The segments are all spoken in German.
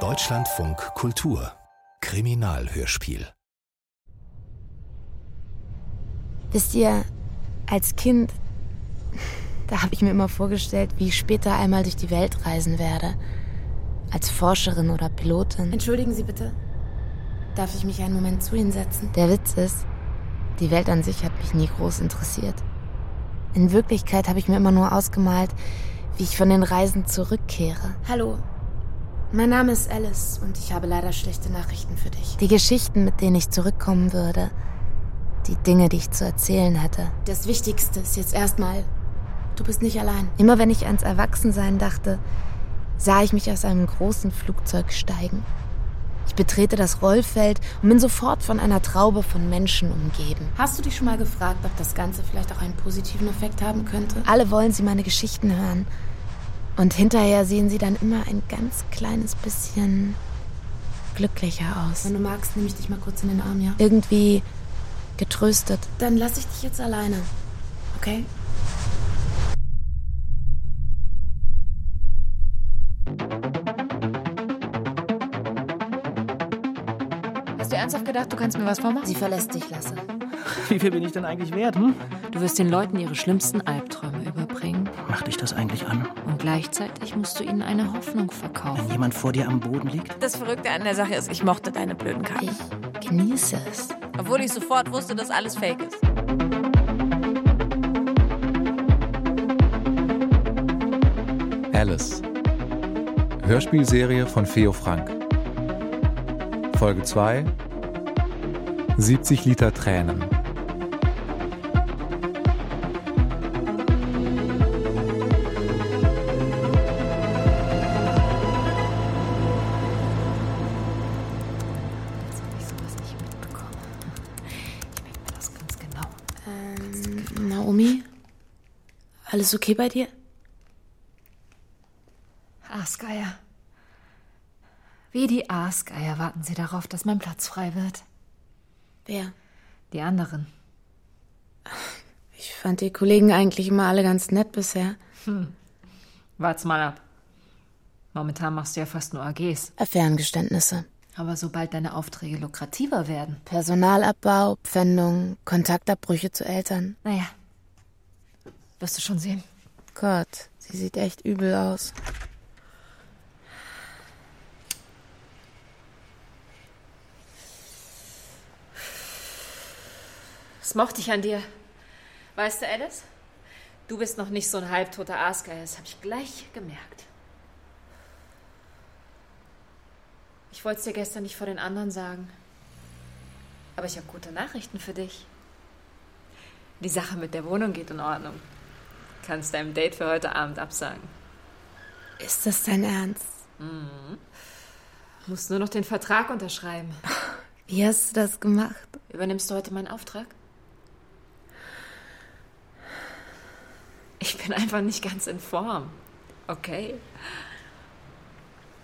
Deutschlandfunk Kultur Kriminalhörspiel Wisst ihr, als Kind, da habe ich mir immer vorgestellt, wie ich später einmal durch die Welt reisen werde. Als Forscherin oder Pilotin. Entschuldigen Sie bitte. Darf ich mich einen Moment zu Ihnen setzen? Der Witz ist, die Welt an sich hat mich nie groß interessiert. In Wirklichkeit habe ich mir immer nur ausgemalt, wie ich von den Reisen zurückkehre. Hallo. Mein Name ist Alice und ich habe leider schlechte Nachrichten für dich. Die Geschichten, mit denen ich zurückkommen würde. Die Dinge, die ich zu erzählen hätte. Das Wichtigste ist jetzt erstmal, du bist nicht allein. Immer wenn ich ans Erwachsensein dachte, sah ich mich aus einem großen Flugzeug steigen. Ich betrete das Rollfeld und bin sofort von einer Traube von Menschen umgeben. Hast du dich schon mal gefragt, ob das Ganze vielleicht auch einen positiven Effekt haben könnte? Alle wollen sie meine Geschichten hören. Und hinterher sehen sie dann immer ein ganz kleines bisschen glücklicher aus. Wenn du magst, nehme ich dich mal kurz in den Arm, ja? Irgendwie getröstet. Dann lasse ich dich jetzt alleine. Okay? Ernsthaft gedacht, du kannst mir was vormachen? Sie verlässt dich, Lasse. Wie viel bin ich denn eigentlich wert, hm? Du wirst den Leuten ihre schlimmsten Albträume überbringen. Macht dich das eigentlich an? Und gleichzeitig musst du ihnen eine Hoffnung Wenn verkaufen. jemand vor dir am Boden liegt? Das Verrückte an der Sache ist, ich mochte deine blöden Karten. Ich genieße es. Obwohl ich sofort wusste, dass alles fake ist. Alice. Hörspielserie von Feo Frank. Folge 2. 70 Liter Tränen. Als ob ich sowas nicht mitbekomme. Ich merke mir das ganz genau. Ähm, Naomi? Alles okay bei dir? Aasgeier. Wie die Aasgeier warten sie darauf, dass mein Platz frei wird. Wer? Die anderen. Ich fand die Kollegen eigentlich immer alle ganz nett bisher. Wart's mal ab. Momentan machst du ja fast nur AGs. Affärengeständnisse. Aber sobald deine Aufträge lukrativer werden, Personalabbau, Pfändung, Kontaktabbrüche zu Eltern. naja, wirst du schon sehen. Gott, sie sieht echt übel aus. Mochte ich an dir. Weißt du, Alice? Du bist noch nicht so ein halbtoter Aasgeier, das habe ich gleich gemerkt. Ich wollte es dir gestern nicht vor den anderen sagen. Aber ich habe gute Nachrichten für dich. Die Sache mit der Wohnung geht in Ordnung. Kannst deinem Date für heute Abend absagen. Ist das dein Ernst? Musst nur noch den Vertrag unterschreiben. Wie hast du das gemacht? Übernimmst du heute meinen Auftrag? Ich bin einfach nicht ganz in Form. Okay.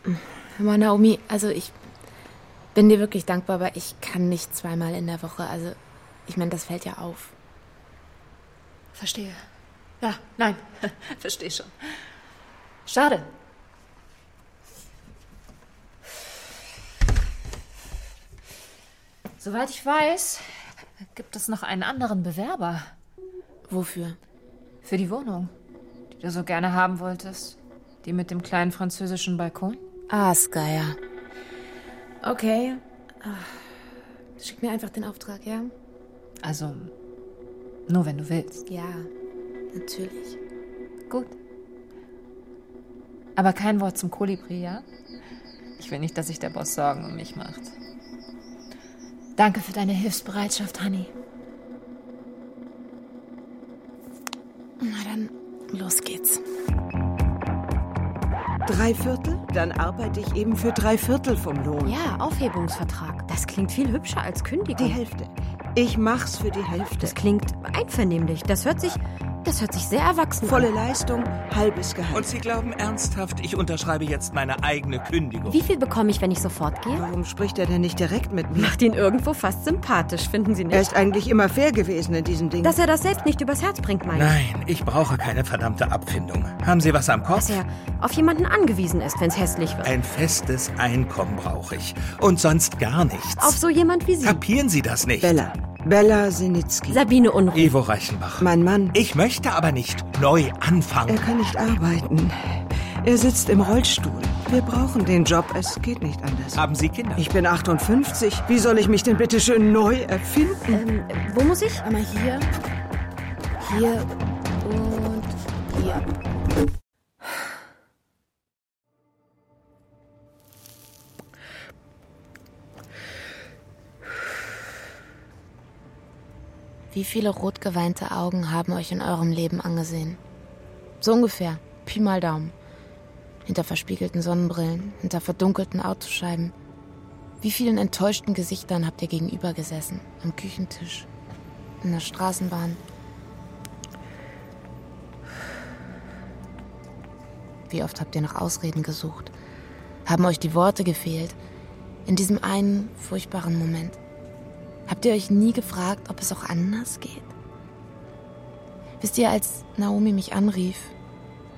Hör mal, Naomi, also ich bin dir wirklich dankbar, aber ich kann nicht zweimal in der Woche. Also, ich meine, das fällt ja auf. Verstehe. Ja, nein, verstehe schon. Schade. Soweit ich weiß, gibt es noch einen anderen Bewerber Wofür? Für die Wohnung, die du so gerne haben wolltest. Die mit dem kleinen französischen Balkon. Aasgeier. Okay. Ah, Schick mir einfach den Auftrag, ja? Also, nur wenn du willst. Ja, natürlich. Gut. Aber kein Wort zum Kolibri, ja? Ich will nicht, dass sich der Boss Sorgen um mich macht. Danke für deine Hilfsbereitschaft, Honey. Na dann, los geht's. Drei Viertel? Dann arbeite ich eben für drei Viertel vom Lohn. Ja, Aufhebungsvertrag. Das klingt viel hübscher als Kündigung. Die Hälfte. Ich mach's für die Hälfte. Das klingt einvernehmlich. Das hört sich Das hört sich sehr erwachsen Volle an. Leistung, halbes Gehalt. Und Sie glauben ernsthaft, ich unterschreibe jetzt meine eigene Kündigung? Wie viel bekomme ich, wenn ich sofort gehe? Warum spricht er denn nicht direkt mit mir? Macht ihn irgendwo fast sympathisch, finden Sie Er nicht? ist eigentlich immer fair gewesen in diesen Dingen. Dass er das selbst nicht übers Herz bringt, meine ich. Nein, ich brauche keine verdammte Abfindung. Haben Sie was am Kopf? Dass er auf jemanden angewiesen ist, wenn es hässlich wird. Ein festes Einkommen brauche ich. Und sonst gar nichts. Auf so jemand wie Sie. Kapieren Sie das nicht? Bella. Bella Sinitzky. Sabine Unruh. Ivo Reichenbach. Mein Mann. Ich möchte aber nicht neu Er anfangen. kann nicht arbeiten. Er sitzt im Rollstuhl. Wir brauchen den Job. Es geht nicht anders. Haben Sie Kinder? Ich bin 58. Wie soll ich mich denn bitte schön neu erfinden? Ähm, wo muss ich? Einmal hier, hier und hier. Wie viele rot geweinte Augen haben euch in eurem Leben angesehen? So ungefähr. Pi mal Daumen. Hinter verspiegelten Sonnenbrillen, hinter verdunkelten Autoscheiben. Wie vielen enttäuschten Gesichtern habt ihr gegenüber gesessen? Am Küchentisch, in der Straßenbahn. Wie oft habt ihr nach Ausreden gesucht? Haben euch die Worte gefehlt? In diesem einen furchtbaren Moment. Habt ihr euch nie gefragt, ob es auch anders geht? Wisst ihr, als Naomi mich anrief,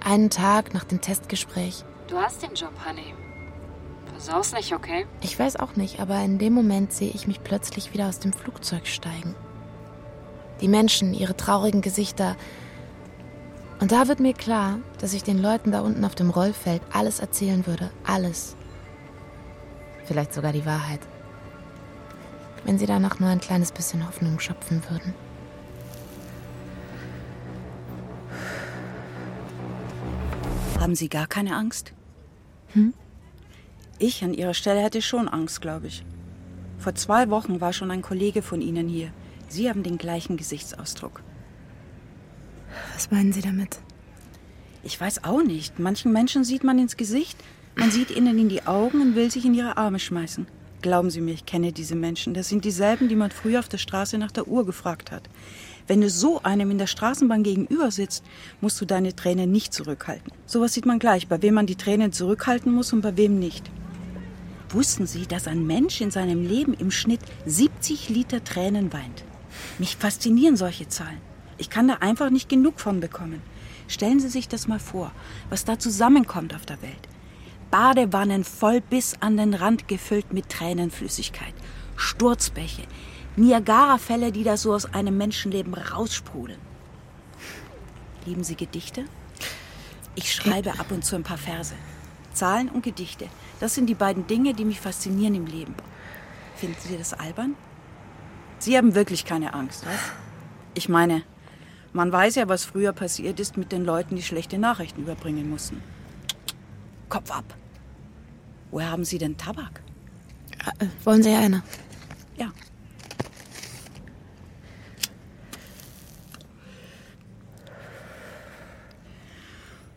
einen Tag nach dem Testgespräch, Du hast den Job, Honey. Versaus nicht, okay? ich weiß auch nicht, aber in dem Moment sehe ich mich plötzlich wieder aus dem Flugzeug steigen. Die Menschen, ihre traurigen Gesichter. Und da wird mir klar, dass ich den Leuten da unten auf dem Rollfeld alles erzählen würde. Alles. Vielleicht sogar die Wahrheit. Wenn sie danach nur ein kleines bisschen Hoffnung schöpfen würden. Haben Sie gar keine Angst? Ich an Ihrer Stelle hätte schon Angst, glaube ich. Vor zwei Wochen war schon ein Kollege von Ihnen hier. Sie haben den gleichen Gesichtsausdruck. Was meinen Sie damit? Ich weiß auch nicht. Manchen Menschen sieht man ins Gesicht, man sieht ihnen in die Augen und will sich in ihre Arme schmeißen. Glauben Sie mir, ich kenne diese Menschen. Das sind dieselben, die man früher auf der Straße nach der Uhr gefragt hat. Wenn du so einem in der Straßenbahn gegenüber sitzt, musst du deine Tränen nicht zurückhalten. Sowas sieht man gleich, bei wem man die Tränen zurückhalten muss und bei wem nicht. Wussten Sie, dass ein Mensch in seinem Leben im Schnitt 70 Liter Tränen weint? Mich faszinieren solche Zahlen. Ich kann da einfach nicht genug von bekommen. Stellen Sie sich das mal vor, was da zusammenkommt auf der Welt. Badewannen voll bis an den Rand gefüllt mit Tränenflüssigkeit, Sturzbäche, Niagarafälle, die da so aus einem Menschenleben raussprudeln. Lieben Sie Gedichte? Ich schreibe ab und zu ein paar Verse. Zahlen und Gedichte, das sind die beiden Dinge, die mich faszinieren im Leben. Finden Sie das albern? Sie haben wirklich keine Angst, was? Ich meine, man weiß ja, was früher passiert ist mit den Leuten, die schlechte Nachrichten überbringen mussten. Kopf ab. Woher haben Sie denn Tabak? Äh, wollen Sie eine? Ja.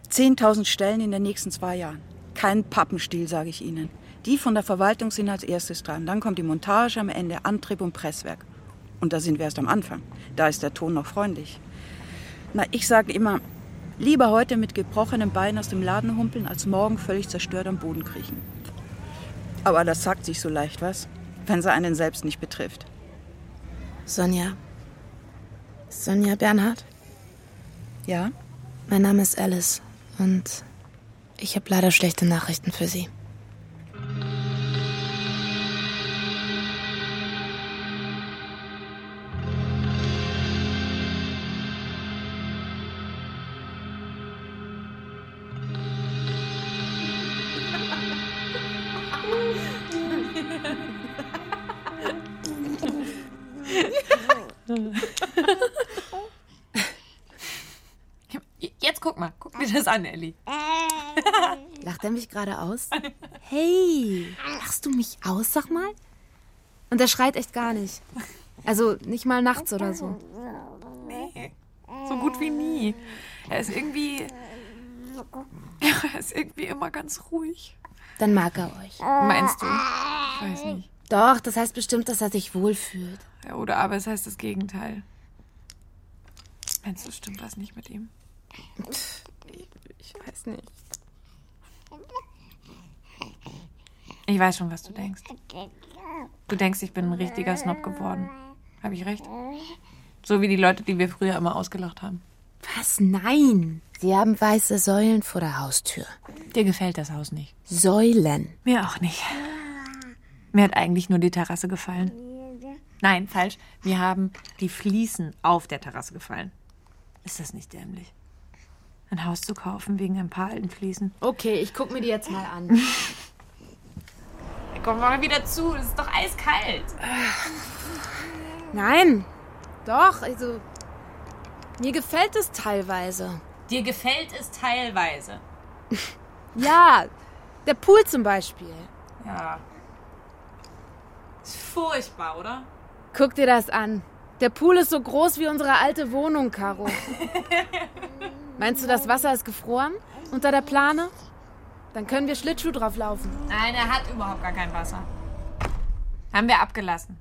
Zehntausend Stellen in den nächsten zwei Jahren. Kein Pappenstiel, sage ich Ihnen. Die von der Verwaltung sind als erstes dran. Dann kommt die Montage am Ende, Antrieb und Presswerk. Und da sind wir erst am Anfang. Da ist der Ton noch freundlich. Na, ich sage immer, lieber heute mit gebrochenem Bein aus dem Laden humpeln, als morgen völlig zerstört am Boden kriechen. Aber das sagt sich so leicht, was? Wenn sie einen selbst nicht betrifft. Sonja. Sonja Bernhard? Ja? Mein Name ist Alice und ich habe leider schlechte Nachrichten für Sie. Das an, Ellie. Lacht er mich gerade aus? Hey, lachst du mich aus, sag mal? Und er schreit echt gar nicht. Also nicht mal nachts oder so. Nee, so gut wie nie. Er ist irgendwie. Er ist irgendwie immer ganz ruhig. Dann mag er euch. Meinst du? Ich weiß nicht. Doch, das heißt bestimmt, dass er sich wohlfühlt. Ja, oder aber es heißt das Gegenteil. Meinst du, stimmt was nicht mit ihm? Ich weiß nicht. Ich weiß schon, was du denkst. Du denkst, ich bin ein richtiger Snob geworden. Habe ich recht? So wie die Leute, die wir früher immer ausgelacht haben. Was? Nein. Sie haben weiße Säulen vor der Haustür. Dir gefällt das Haus nicht. Säulen. Mir auch nicht. Mir hat eigentlich nur die Terrasse gefallen. Nein, falsch. Mir haben die Fliesen auf der Terrasse gefallen. Ist das nicht dämlich? Ein Haus zu kaufen wegen ein paar alten Fliesen. Okay, ich guck mir die jetzt mal an. Komm mal wieder zu, es ist doch eiskalt. Nein. Doch, also. Mir gefällt es teilweise. Dir gefällt es teilweise. Ja, der Pool zum Beispiel. Ja. Ist furchtbar, oder? Guck dir das an. Der Pool ist so groß wie unsere alte Wohnung, Caro. Meinst du, das Wasser ist gefroren unter der Plane? Dann können wir Schlittschuh drauf laufen. Nein, er hat überhaupt gar kein Wasser. Haben wir abgelassen.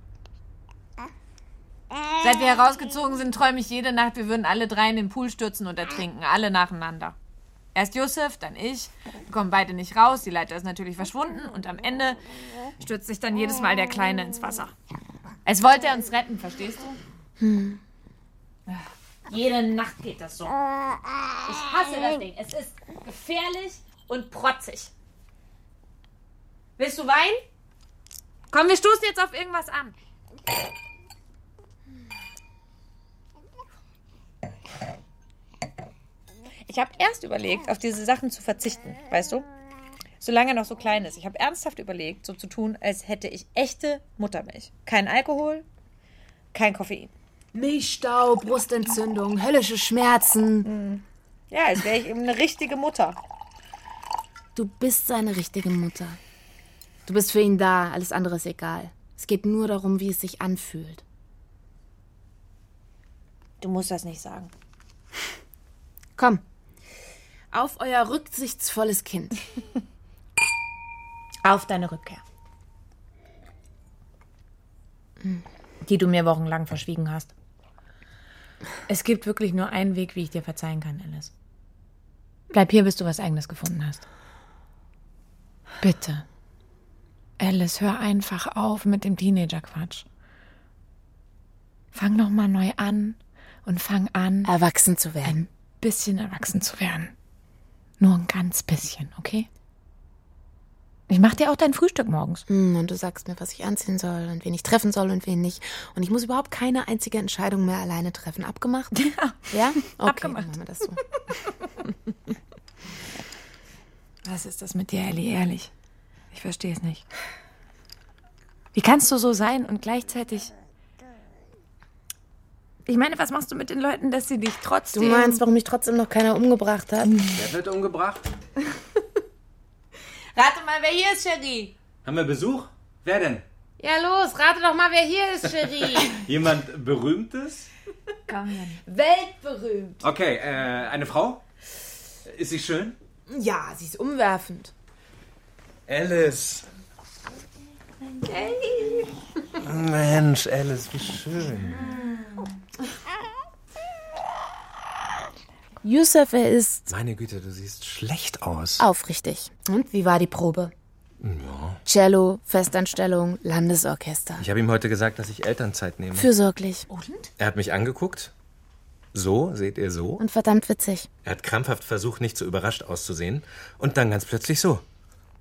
Seit wir herausgezogen sind, träume ich jede Nacht, wir würden alle drei in den Pool stürzen und ertrinken. Alle nacheinander. Erst Josef, dann ich. Wir kommen beide nicht raus. Die Leiter ist natürlich verschwunden. Und am Ende stürzt sich dann jedes Mal der Kleine ins Wasser. Als wollte er uns retten, verstehst du? Hm. Jede Nacht geht das so. Ich hasse das Ding. Es ist gefährlich und protzig. Willst du Wein? Komm, wir stoßen jetzt auf irgendwas an. Ich habe erst überlegt, auf diese Sachen zu verzichten, weißt du? Solange er noch so klein ist. Ich habe ernsthaft überlegt, so zu tun, als hätte ich echte Muttermilch. Kein Alkohol, kein Koffein. Milchstau, Brustentzündung, höllische Schmerzen. Ja, als wäre ich eben eine richtige Mutter. Du bist seine richtige Mutter. Du bist für ihn da, alles andere ist egal. Es geht nur darum, wie es sich anfühlt. Du musst das nicht sagen. Komm. Auf euer rücksichtsvolles Kind. Auf deine Rückkehr. Die du mir wochenlang verschwiegen hast. Es gibt wirklich nur einen Weg, wie ich dir verzeihen kann, Alice. Bleib hier, bis du was Eigenes gefunden hast. Bitte. Alice, hör einfach auf mit dem Teenager-Quatsch. Fang noch mal neu an und fang an, Erwachsen zu werden. ein bisschen erwachsen zu werden. Nur ein ganz bisschen, okay? Ich mach dir auch dein Frühstück morgens. Hm, Und du sagst mir, was ich anziehen soll und wen ich treffen soll und wen nicht. Und ich muss überhaupt keine einzige Entscheidung mehr alleine treffen. Abgemacht? Ja. Ja? Okay, Abgemacht. dann machen wir das so. Was ist das mit dir, Ellie? Ehrlich. Ich verstehe es nicht. Wie kannst du so sein und gleichzeitig. Ich meine, was machst du mit den Leuten, dass sie dich Du trotzdem. meinst, warum mich trotzdem noch keiner umgebracht hat? Wer wird umgebracht? Rate mal, wer hier ist, Cherie. Haben wir Besuch? Wer denn? Ja, los, rate doch mal, wer hier ist, Cherie. Jemand Berühmtes? Komm hier. Weltberühmt. Okay, äh, eine Frau? Ist sie schön? Ja, sie ist umwerfend. Alice. Mensch, Alice, wie schön. Yusuf, er ist Meine Güte, du siehst schlecht aus. aufrichtig. Und wie war die Probe? Ja. Cello, Festanstellung, Landesorchester. Ich habe ihm heute gesagt, dass ich Elternzeit nehme. Fürsorglich Er hat mich angeguckt. So, seht ihr so? und verdammt witzig. Er hat krampfhaft versucht, nicht so überrascht auszusehen. Und dann ganz plötzlich so.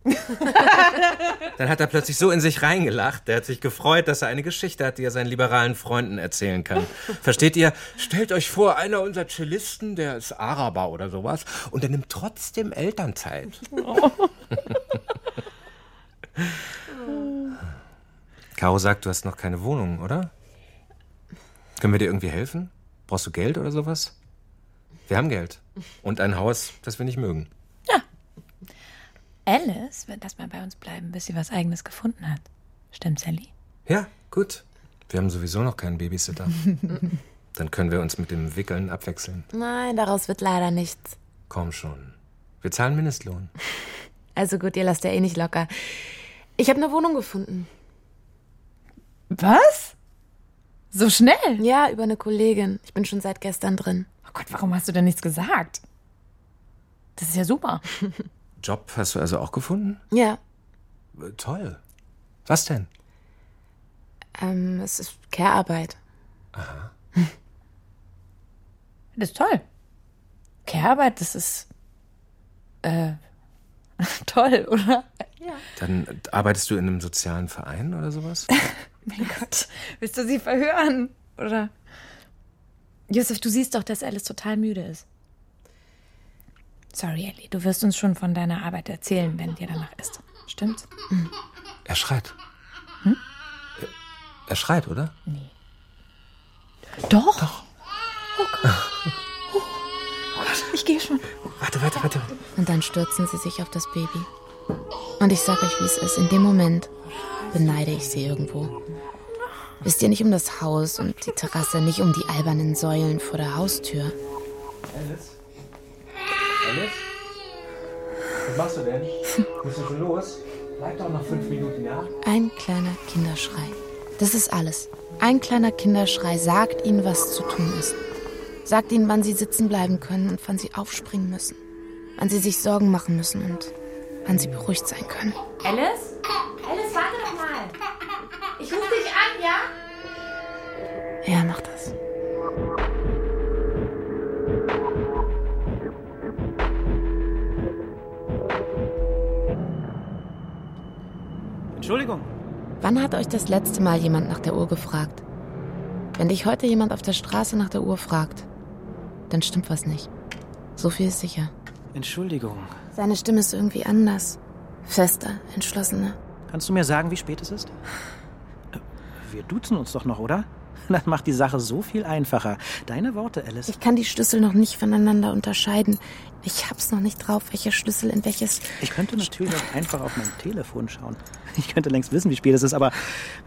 dann hat er plötzlich so in sich reingelacht. Der hat sich gefreut, dass er eine Geschichte hat, die er seinen liberalen Freunden erzählen kann. Versteht ihr? Stellt euch vor, einer unserer Cellisten, der ist Araber oder sowas, und der nimmt trotzdem Elternzeit. Caro sagt, du hast noch keine Wohnung, oder? Können wir dir irgendwie helfen? Brauchst du Geld oder sowas? Wir haben Geld. Und ein Haus, das wir nicht mögen. Alice wird erstmal bei uns bleiben, bis sie was Eigenes gefunden hat. Stimmt, Sally? Ja, gut. Wir haben sowieso noch keinen Babysitter. Dann können wir uns mit dem Wickeln abwechseln. Nein, daraus wird leider nichts. Komm schon. Wir zahlen Mindestlohn. Also gut, ihr lasst ja eh nicht locker. Ich habe eine Wohnung gefunden. Was? So schnell? Ja, über eine Kollegin. Ich bin schon seit gestern drin. Oh Gott, warum hast du denn nichts gesagt? Das ist ja super. Job hast du also auch gefunden? Ja, Äh, Toll. Was denn? ähm, es ist Care-Arbeit. Das ist toll. Care-Arbeit, das ist. Äh. toll, oder? Dann arbeitest du in einem sozialen Verein oder sowas? Mein Gott, willst du sie verhören? Oder? Josef, du siehst doch, dass Alice total müde ist. Sorry, Ellie, du wirst uns schon von deiner Arbeit erzählen, wenn dir danach ist. Stimmt's? Er schreit. Er, er schreit, oder? Doch. Doch. Oh Gott. Oh Gott, ich gehe schon. Warte, warte, warte. Und dann stürzen sie sich auf das Baby. Und ich sag euch, wie es ist. In dem Moment beneide ich sie irgendwo. Wisst ihr nicht um das Haus und die Terrasse, nicht um die albernen Säulen vor der Haustür. Alice? Alice? Was machst du denn? Bist du schon los? Bleib doch noch fünf Minuten, ja? Ein kleiner Kinderschrei. Das ist alles. Ein kleiner Kinderschrei sagt ihnen, was zu tun ist. Sagt ihnen, wann sie sitzen bleiben können und wann sie aufspringen müssen. Wann sie sich Sorgen machen müssen und wann sie beruhigt sein können. Alice? Alice, warte doch mal. Ich rufe dich an, ja? Ja, mach das. Entschuldigung. Wann hat euch das letzte Mal jemand nach der Uhr gefragt? Wenn dich heute jemand auf der Straße nach der Uhr fragt, dann stimmt was nicht. So viel ist sicher. Entschuldigung. Seine Stimme ist irgendwie anders. Fester, entschlossener. Kannst du mir sagen, wie spät es ist? Äh, Wir duzen uns doch noch, oder? Das macht die Sache so viel einfacher. Deine Worte, Alice. Ich kann die Schlüssel noch nicht voneinander unterscheiden. Ich hab's noch nicht drauf, welcher Schlüssel in welches. Ich könnte natürlich auch einfach auf mein Telefon schauen. Ich könnte längst wissen, wie spät es ist, aber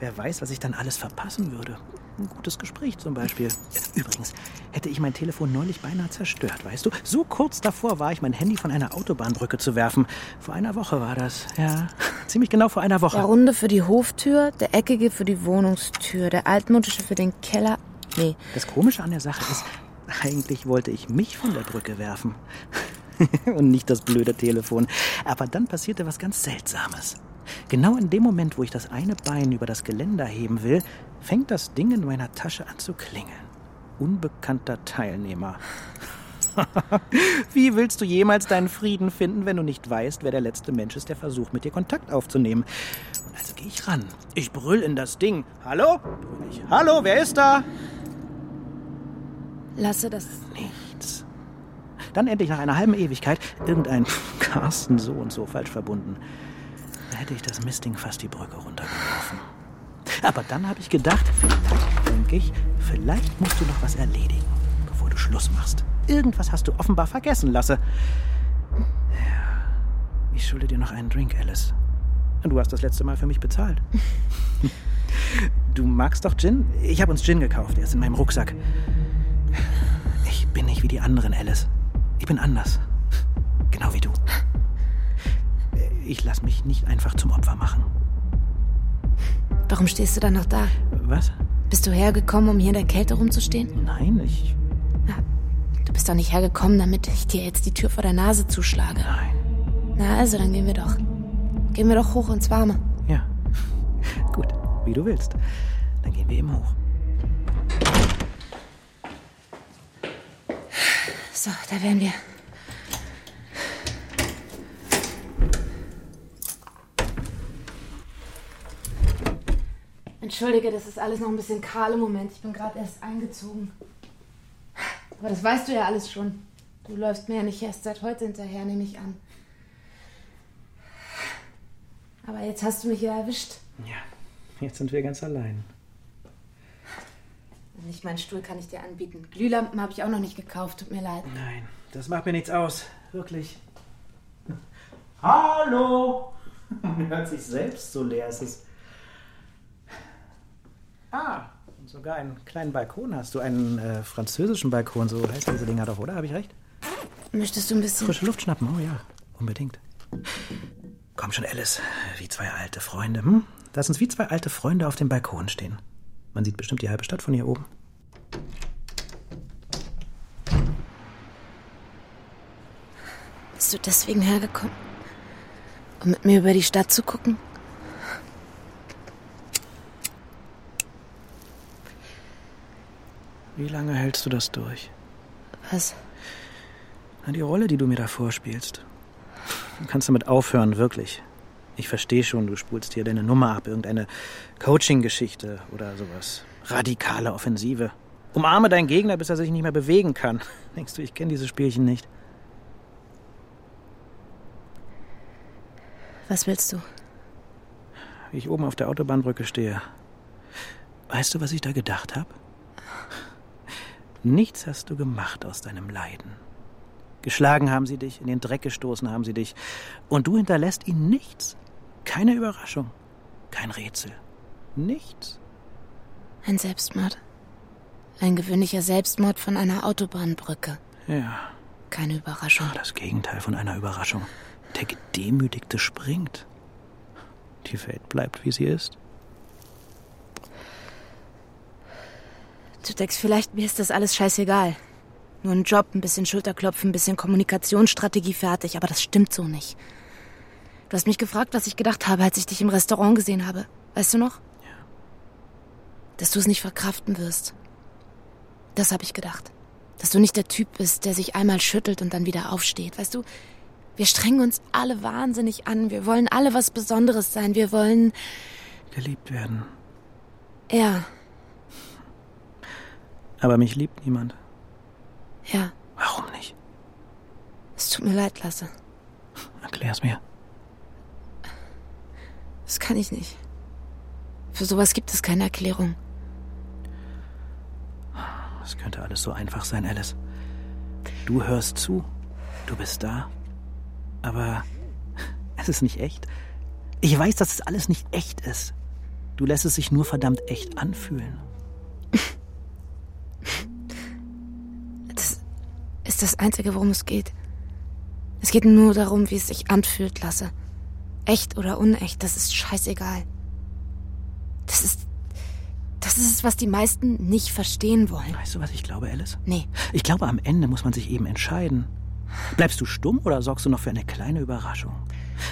wer weiß, was ich dann alles verpassen würde. Ein gutes Gespräch zum Beispiel. Übrigens, hätte ich mein Telefon neulich beinahe zerstört, weißt du? So kurz davor war ich, mein Handy von einer Autobahnbrücke zu werfen. Vor einer Woche war das. Ja, ziemlich genau vor einer Woche. Der runde für die Hoftür, der eckige für die Wohnungstür, der altmodische für den Keller. Nee, Das Komische an der Sache ist, eigentlich wollte ich mich von der Brücke werfen. Und nicht das blöde Telefon. Aber dann passierte was ganz Seltsames. Genau in dem Moment, wo ich das eine Bein über das Geländer heben will, fängt das Ding in meiner Tasche an zu klingeln. Unbekannter Teilnehmer. Wie willst du jemals deinen Frieden finden, wenn du nicht weißt, wer der letzte Mensch ist, der versucht, mit dir Kontakt aufzunehmen? Und also gehe ich ran. Ich brüll in das Ding. Hallo? Brüll ich. Hallo, wer ist da? lasse das. Nichts. Dann endlich nach einer halben Ewigkeit irgendein Carsten so und so falsch verbunden. Hätte ich das Mistding fast die Brücke runtergeworfen. Aber dann habe ich gedacht, vielleicht, denke ich, vielleicht musst du noch was erledigen, bevor du Schluss machst. Irgendwas hast du offenbar vergessen, Lasse. Ja, ich schulde dir noch einen Drink, Alice. Du hast das letzte Mal für mich bezahlt. Du magst doch Gin? Ich habe uns Gin gekauft. Er ist in meinem Rucksack. Ich bin nicht wie die anderen, Alice. Ich bin anders. Genau wie du. Ich lass mich nicht einfach zum Opfer machen. Warum stehst du dann noch da? Was? Bist du hergekommen, um hier in der Kälte rumzustehen? Nein, ich. Du bist doch nicht hergekommen, damit ich dir jetzt die Tür vor der Nase zuschlage. Nein. Na also, dann gehen wir doch. Gehen wir doch hoch ins Warme. Ja. Gut, wie du willst. Dann gehen wir eben hoch. So, da wären wir. Entschuldige, das ist alles noch ein bisschen kahl im Moment. Ich bin gerade erst eingezogen. Aber das weißt du ja alles schon. Du läufst mir ja nicht erst seit heute hinterher, nehme ich an. Aber jetzt hast du mich ja erwischt. Ja, jetzt sind wir ganz allein. Nicht meinen Stuhl kann ich dir anbieten. Glühlampen habe ich auch noch nicht gekauft, tut mir leid. Nein, das macht mir nichts aus. Wirklich. Hallo! Hört sich selbst so leer ist es. Ah, und sogar einen kleinen Balkon hast du. Einen äh, französischen Balkon, so heißt diese Dinger doch, oder? Habe ich recht? Möchtest du ein bisschen. Frische Luft schnappen, oh ja, unbedingt. Komm schon, Alice, wie zwei alte Freunde, hm? Lass uns wie zwei alte Freunde auf dem Balkon stehen. Man sieht bestimmt die halbe Stadt von hier oben. Bist du deswegen hergekommen? Um mit mir über die Stadt zu gucken? Wie lange hältst du das durch? Was? Na, die Rolle, die du mir da vorspielst. Du kannst damit aufhören, wirklich. Ich verstehe schon, du spulst hier deine Nummer ab, irgendeine Coaching-Geschichte oder sowas. Radikale Offensive. Umarme deinen Gegner, bis er sich nicht mehr bewegen kann. Denkst du, ich kenne diese Spielchen nicht? Was willst du? Wie ich oben auf der Autobahnbrücke stehe. Weißt du, was ich da gedacht habe? Nichts hast du gemacht aus deinem Leiden. Geschlagen haben sie dich, in den Dreck gestoßen haben sie dich. Und du hinterlässt ihnen nichts. Keine Überraschung. Kein Rätsel. Nichts. Ein Selbstmord. Ein gewöhnlicher Selbstmord von einer Autobahnbrücke. Ja. Keine Überraschung. Das Gegenteil von einer Überraschung. Der Gedemütigte springt. Die Welt bleibt, wie sie ist. Du denkst vielleicht, mir ist das alles scheißegal. Nur ein Job, ein bisschen Schulterklopfen, ein bisschen Kommunikationsstrategie fertig, aber das stimmt so nicht. Du hast mich gefragt, was ich gedacht habe, als ich dich im Restaurant gesehen habe. Weißt du noch? Ja. Dass du es nicht verkraften wirst. Das habe ich gedacht. Dass du nicht der Typ bist, der sich einmal schüttelt und dann wieder aufsteht. Weißt du, wir strengen uns alle wahnsinnig an. Wir wollen alle was Besonderes sein. Wir wollen. Geliebt werden. Ja. Aber mich liebt niemand. Ja. Warum nicht? Es tut mir leid, Lasse. Erklär's mir. Das kann ich nicht. Für sowas gibt es keine Erklärung. Es könnte alles so einfach sein, Alice. Du hörst zu. Du bist da. Aber es ist nicht echt. Ich weiß, dass es alles nicht echt ist. Du lässt es sich nur verdammt echt anfühlen. Das ist das Einzige, worum es geht. Es geht nur darum, wie es sich anfühlt, Lasse. Echt oder unecht, das ist scheißegal. Das ist. Das ist es, was die meisten nicht verstehen wollen. Weißt du, was ich glaube, Alice? Nee. Ich glaube, am Ende muss man sich eben entscheiden. Bleibst du stumm oder sorgst du noch für eine kleine Überraschung?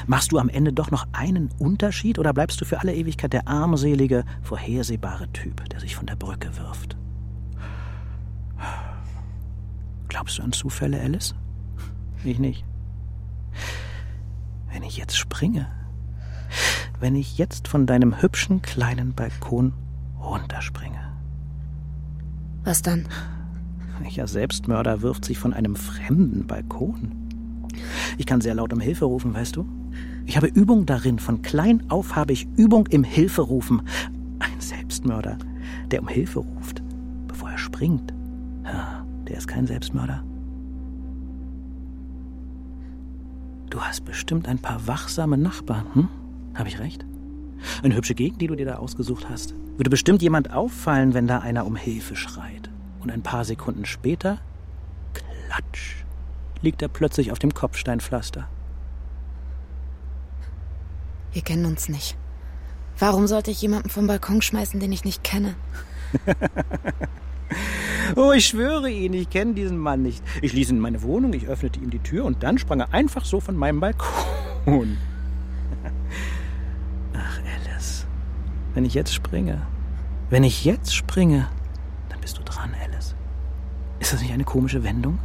Machst du am Ende doch noch einen Unterschied oder bleibst du für alle Ewigkeit der armselige, vorhersehbare Typ, der sich von der Brücke wirft? Glaubst du an Zufälle, Alice? Ich nicht. Wenn ich jetzt springe, wenn ich jetzt von deinem hübschen kleinen Balkon runterspringe. Was dann? Welcher Selbstmörder wirft sich von einem fremden Balkon? Ich kann sehr laut um Hilfe rufen, weißt du? Ich habe Übung darin. Von klein auf habe ich Übung im Hilferufen. Ein Selbstmörder, der um Hilfe ruft, bevor er springt. Der ist kein Selbstmörder. Du hast bestimmt ein paar wachsame Nachbarn, hm? Habe ich recht? Eine hübsche Gegend, die du dir da ausgesucht hast. Würde bestimmt jemand auffallen, wenn da einer um Hilfe schreit. Und ein paar Sekunden später, klatsch, liegt er plötzlich auf dem Kopfsteinpflaster. Wir kennen uns nicht. Warum sollte ich jemanden vom Balkon schmeißen, den ich nicht kenne? oh, ich schwöre Ihnen, ich kenne diesen Mann nicht. Ich ließ ihn in meine Wohnung, ich öffnete ihm die Tür und dann sprang er einfach so von meinem Balkon. Ach, Alice, wenn ich jetzt springe, wenn ich jetzt springe, dann bist du dran, Alice. Ist das nicht eine komische Wendung?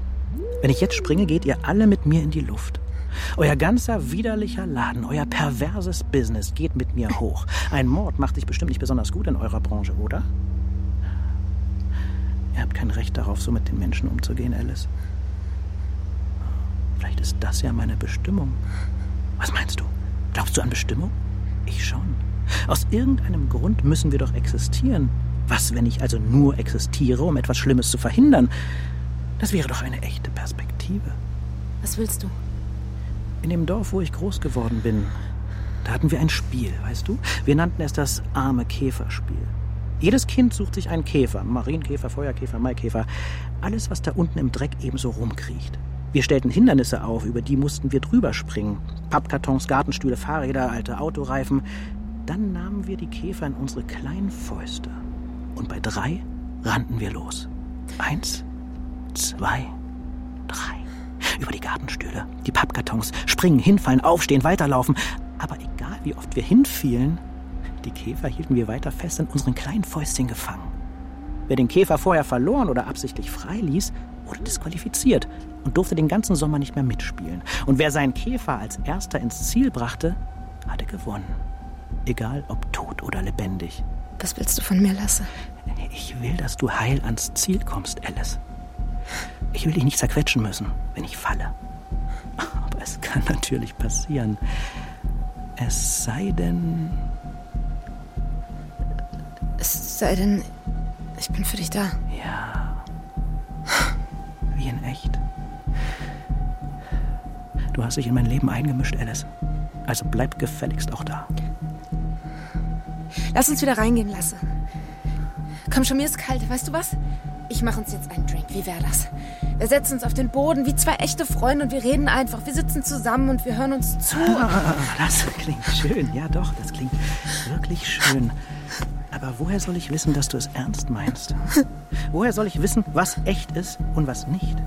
Wenn ich jetzt springe, geht ihr alle mit mir in die Luft. Euer ganzer widerlicher Laden, euer perverses Business geht mit mir hoch. Ein Mord macht sich bestimmt nicht besonders gut in eurer Branche, oder? Ihr habt kein Recht darauf, so mit den Menschen umzugehen, Alice. Vielleicht ist das ja meine Bestimmung. Was meinst du? Glaubst du an Bestimmung? Ich schon. Aus irgendeinem Grund müssen wir doch existieren. Was, wenn ich also nur existiere, um etwas Schlimmes zu verhindern? Das wäre doch eine echte Perspektive. Was willst du? In dem Dorf, wo ich groß geworden bin, da hatten wir ein Spiel, weißt du? Wir nannten es das arme Käferspiel. Jedes Kind sucht sich einen Käfer, Marienkäfer, Feuerkäfer, Maikäfer, alles, was da unten im Dreck ebenso rumkriecht. Wir stellten Hindernisse auf, über die mussten wir drüber springen. Pappkartons, Gartenstühle, Fahrräder, alte Autoreifen. Dann nahmen wir die Käfer in unsere kleinen Fäuste Und bei drei rannten wir los. Eins, zwei, drei. Über die Gartenstühle, die Pappkartons, springen, hinfallen, aufstehen, weiterlaufen. Aber egal wie oft wir hinfielen, die Käfer hielten wir weiter fest in unseren kleinen Fäustchen gefangen. Wer den Käfer vorher verloren oder absichtlich freiließ, wurde disqualifiziert und durfte den ganzen Sommer nicht mehr mitspielen. Und wer seinen Käfer als erster ins Ziel brachte, hatte gewonnen. Egal ob tot oder lebendig. Was willst du von mir, Lasse? Ich will, dass du heil ans Ziel kommst, Alice. Ich will dich nicht zerquetschen müssen, wenn ich falle. Aber es kann natürlich passieren. Es sei denn. Sei denn, ich bin für dich da. Ja. Wie in echt. Du hast dich in mein Leben eingemischt, Alice. Also bleib gefälligst auch da. Lass uns wieder reingehen, Lasse. Komm schon, mir ist kalt. Weißt du was? Ich mache uns jetzt einen Drink. Wie wäre das? Wir setzen uns auf den Boden wie zwei echte Freunde und wir reden einfach. Wir sitzen zusammen und wir hören uns zu. Ah, das klingt schön. Ja, doch, das klingt wirklich schön. Aber woher soll ich wissen, dass du es ernst meinst? Woher soll ich wissen, was echt ist und was nicht?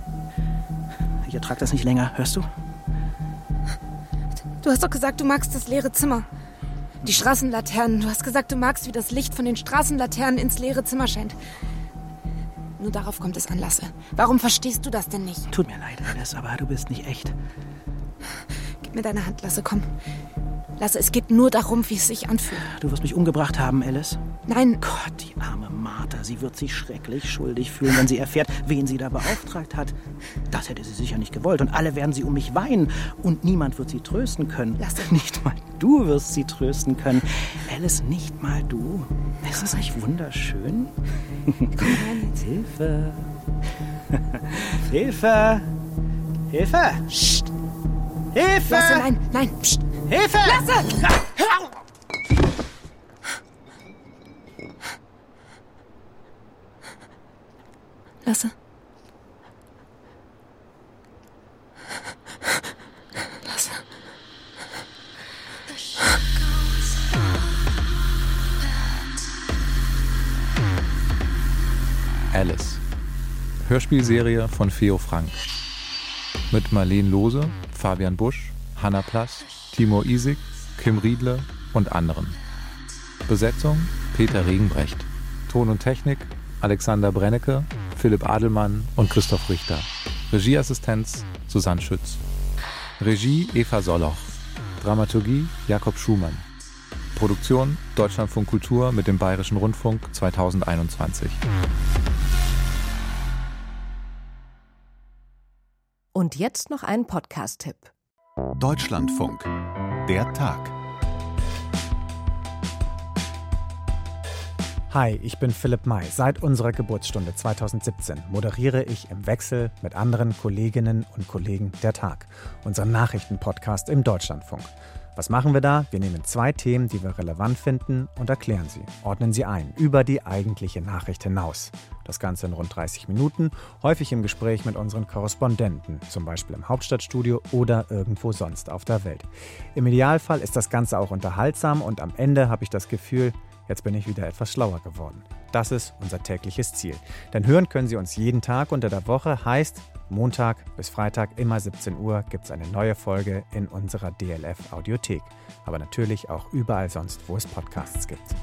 Ich ertrage das nicht länger, hörst du? Du hast doch gesagt, du magst das leere Zimmer. Die Straßenlaternen. Du hast gesagt, du magst, wie das Licht von den Straßenlaternen ins leere Zimmer scheint. Nur darauf kommt es an, Lasse. Warum verstehst du das denn nicht? Tut mir leid, Alice, aber du bist nicht echt. Gib mir deine Hand, Lasse, komm. Lasse, es geht nur darum, wie es sich anfühlt. Du wirst mich umgebracht haben, Alice. Nein. Gott, die arme Martha. Sie wird sich schrecklich schuldig fühlen, wenn sie erfährt, wen sie da beauftragt hat. Das hätte sie sicher nicht gewollt. Und alle werden sie um mich weinen. Und niemand wird sie trösten können. Lasse. Nicht mal du wirst sie trösten können. Alice, nicht mal du. Ist das nicht wunderschön? Komm rein jetzt. Hilfe. Hilfe. Hilfe. Psst. Hilfe. Lasse, nein, nein. Psst. Hilfe! Lasse! Lasse. Lasse. Alice. Hörspielserie von Theo Frank. Mit Marlene Lose, Fabian Busch, Hanna Plass, Timur Isig, Kim Riedle und anderen. Besetzung Peter Regenbrecht. Ton und Technik Alexander Brennecke, Philipp Adelmann und Christoph Richter. Regieassistenz Susanne Schütz. Regie Eva Solloch. Dramaturgie Jakob Schumann. Produktion Deutschlandfunk Kultur mit dem Bayerischen Rundfunk 2021. Und jetzt noch ein Podcast-Tipp. Deutschlandfunk. Der Tag. Hi, ich bin Philipp May. Seit unserer Geburtsstunde 2017 moderiere ich im Wechsel mit anderen Kolleginnen und Kollegen der Tag, unseren Nachrichtenpodcast im Deutschlandfunk. Was machen wir da? Wir nehmen zwei Themen, die wir relevant finden, und erklären sie, ordnen sie ein, über die eigentliche Nachricht hinaus. Das Ganze in rund 30 Minuten, häufig im Gespräch mit unseren Korrespondenten, zum Beispiel im Hauptstadtstudio oder irgendwo sonst auf der Welt. Im Idealfall ist das Ganze auch unterhaltsam und am Ende habe ich das Gefühl, jetzt bin ich wieder etwas schlauer geworden. Das ist unser tägliches Ziel. Denn hören können Sie uns jeden Tag unter der Woche, heißt Montag bis Freitag immer 17 Uhr gibt es eine neue Folge in unserer DLF Audiothek. Aber natürlich auch überall sonst, wo es Podcasts gibt.